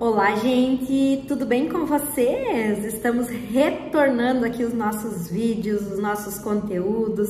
Olá, gente, tudo bem com vocês? Estamos retornando aqui os nossos vídeos, os nossos conteúdos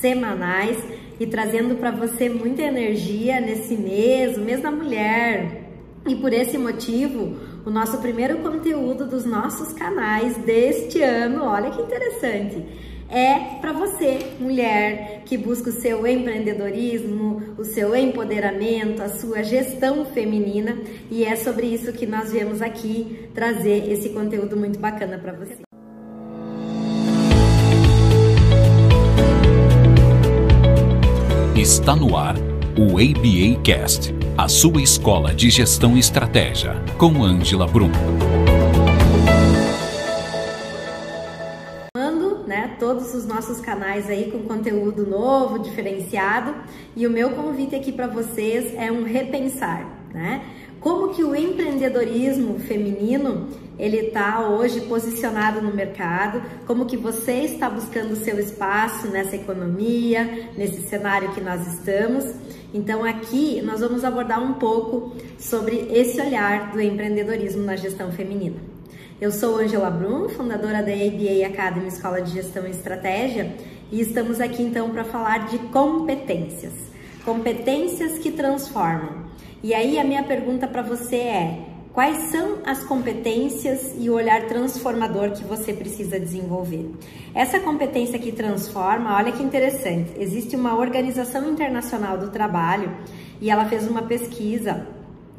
semanais e trazendo para você muita energia nesse mês, o mês da mulher. E por esse motivo, o nosso primeiro conteúdo dos nossos canais deste ano, olha que interessante é para você, mulher, que busca o seu empreendedorismo, o seu empoderamento, a sua gestão feminina, e é sobre isso que nós viemos aqui trazer esse conteúdo muito bacana para você. Está no ar o ABA Cast, a sua escola de gestão e estratégia, com Ângela Brum. Os nossos canais aí com conteúdo novo, diferenciado. E o meu convite aqui para vocês é um repensar, né? Como que o empreendedorismo feminino ele está hoje posicionado no mercado? Como que você está buscando seu espaço nessa economia, nesse cenário que nós estamos? Então aqui nós vamos abordar um pouco sobre esse olhar do empreendedorismo na gestão feminina. Eu sou Angela Brum, fundadora da ABA Academy Escola de Gestão e Estratégia, e estamos aqui então para falar de competências. Competências que transformam. E aí a minha pergunta para você é: quais são as competências e o olhar transformador que você precisa desenvolver? Essa competência que transforma, olha que interessante. Existe uma organização internacional do trabalho e ela fez uma pesquisa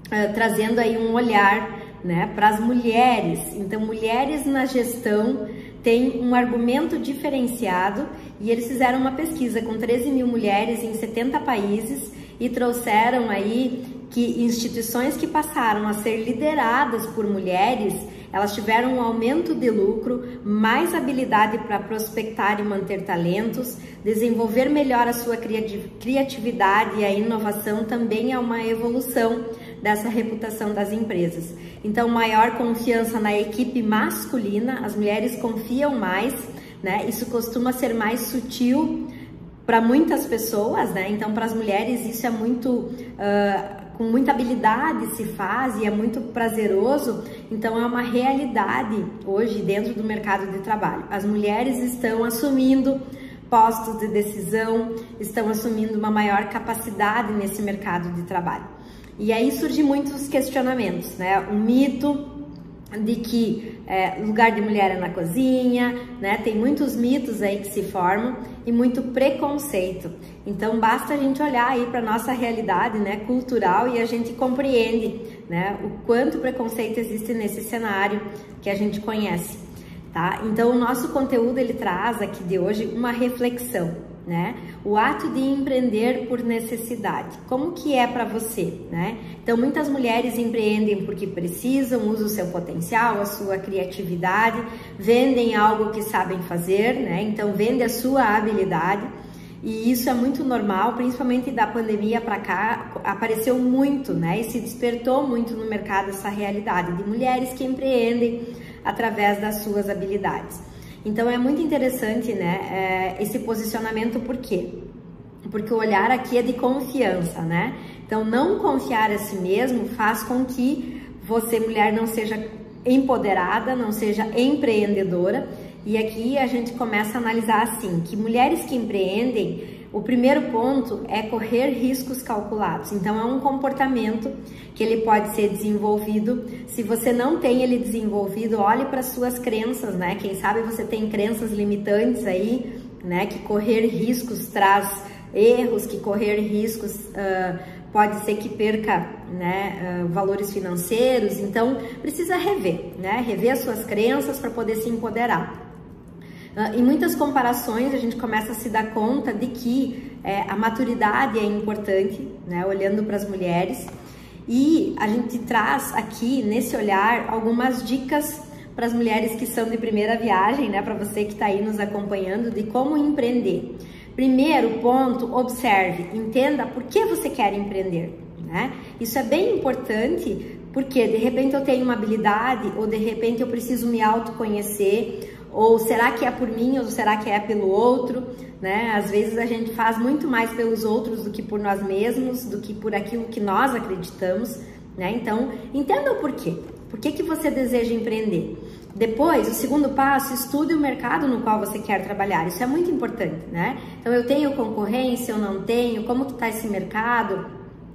uh, trazendo aí um olhar né, para as mulheres. Então, mulheres na gestão tem um argumento diferenciado e eles fizeram uma pesquisa com 13 mil mulheres em 70 países e trouxeram aí que instituições que passaram a ser lideradas por mulheres elas tiveram um aumento de lucro, mais habilidade para prospectar e manter talentos, desenvolver melhor a sua criatividade e a inovação também é uma evolução dessa reputação das empresas. Então, maior confiança na equipe masculina, as mulheres confiam mais, né? Isso costuma ser mais sutil para muitas pessoas, né? Então, para as mulheres isso é muito uh, com muita habilidade se faz e é muito prazeroso. Então, é uma realidade hoje dentro do mercado de trabalho. As mulheres estão assumindo postos de decisão, estão assumindo uma maior capacidade nesse mercado de trabalho. E aí surgem muitos questionamentos, né? O mito de que é, lugar de mulher é na cozinha, né? Tem muitos mitos aí que se formam e muito preconceito. Então basta a gente olhar aí para nossa realidade, né, cultural e a gente compreende, né, o quanto preconceito existe nesse cenário que a gente conhece, tá? Então o nosso conteúdo ele traz aqui de hoje uma reflexão né? O ato de empreender por necessidade. Como que é para você, né? Então, muitas mulheres empreendem porque precisam, usam o seu potencial, a sua criatividade, vendem algo que sabem fazer, né? Então, vende a sua habilidade. E isso é muito normal, principalmente da pandemia para cá, apareceu muito, né? E se despertou muito no mercado essa realidade de mulheres que empreendem através das suas habilidades. Então é muito interessante, né, é, esse posicionamento, por quê? Porque o olhar aqui é de confiança, né? Então não confiar a si mesmo faz com que você, mulher, não seja empoderada, não seja empreendedora. E aqui a gente começa a analisar assim, que mulheres que empreendem, o primeiro ponto é correr riscos calculados. Então, é um comportamento que ele pode ser desenvolvido. Se você não tem ele desenvolvido, olhe para suas crenças, né? Quem sabe você tem crenças limitantes aí, né? Que correr riscos traz erros, que correr riscos uh, pode ser que perca né, uh, valores financeiros. Então, precisa rever, né? Rever as suas crenças para poder se empoderar. Uh, em muitas comparações, a gente começa a se dar conta de que é, a maturidade é importante, né, olhando para as mulheres, e a gente traz aqui, nesse olhar, algumas dicas para as mulheres que são de primeira viagem, né, para você que está aí nos acompanhando, de como empreender. Primeiro ponto, observe, entenda por que você quer empreender. Né? Isso é bem importante porque de repente eu tenho uma habilidade ou de repente eu preciso me autoconhecer ou será que é por mim ou será que é pelo outro, né? Às vezes a gente faz muito mais pelos outros do que por nós mesmos, do que por aquilo que nós acreditamos. né? Então, entenda o porquê. Por que, que você deseja empreender? Depois, o segundo passo, estude o mercado no qual você quer trabalhar. Isso é muito importante, né? Então, eu tenho concorrência, eu não tenho, como que está esse mercado,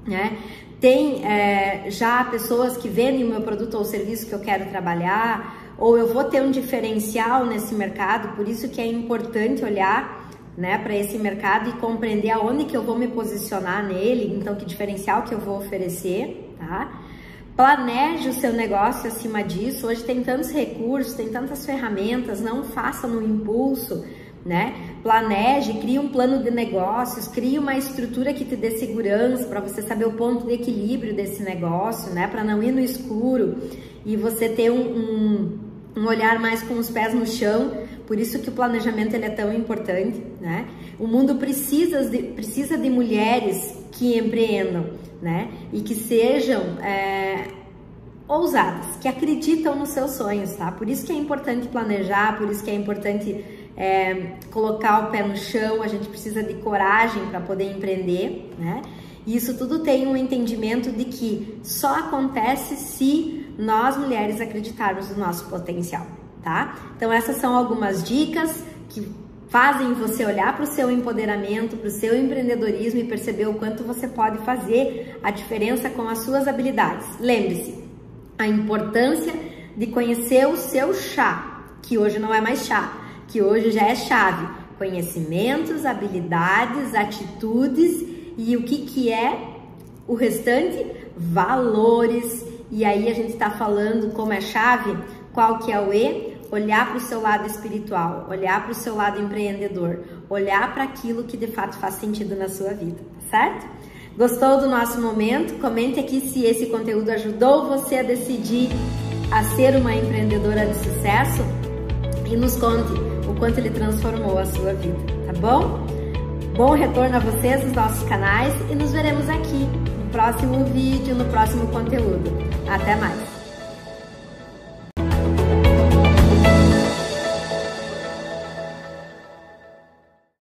né? Tem é, já pessoas que vendem o meu produto ou serviço que eu quero trabalhar, ou eu vou ter um diferencial nesse mercado, por isso que é importante olhar né, para esse mercado e compreender aonde que eu vou me posicionar nele, então que diferencial que eu vou oferecer, tá? Planeje o seu negócio acima disso. Hoje tem tantos recursos, tem tantas ferramentas, não faça no impulso, né? Planeje, crie um plano de negócios, crie uma estrutura que te dê segurança para você saber o ponto de equilíbrio desse negócio, né? Para não ir no escuro e você ter um, um, um olhar mais com os pés no chão. Por isso que o planejamento ele é tão importante, né? O mundo precisa de, precisa de mulheres que empreendam né? E que sejam é, ousadas, que acreditam nos seus sonhos, tá? Por isso que é importante planejar, por isso que é importante é, colocar o pé no chão, a gente precisa de coragem para poder empreender, né? E isso tudo tem um entendimento de que só acontece se nós mulheres acreditarmos no nosso potencial, tá? Então essas são algumas dicas que fazem você olhar para o seu empoderamento, para o seu empreendedorismo e perceber o quanto você pode fazer a diferença com as suas habilidades. Lembre-se, a importância de conhecer o seu chá, que hoje não é mais chá, que hoje já é chave. Conhecimentos, habilidades, atitudes e o que, que é o restante? Valores. E aí a gente está falando como é chave, qual que é o E? olhar para o seu lado espiritual, olhar para o seu lado empreendedor, olhar para aquilo que de fato faz sentido na sua vida, certo? Gostou do nosso momento? Comente aqui se esse conteúdo ajudou você a decidir a ser uma empreendedora de sucesso e nos conte o quanto ele transformou a sua vida, tá bom? Bom retorno a vocês nos nossos canais e nos veremos aqui no próximo vídeo, no próximo conteúdo. Até mais!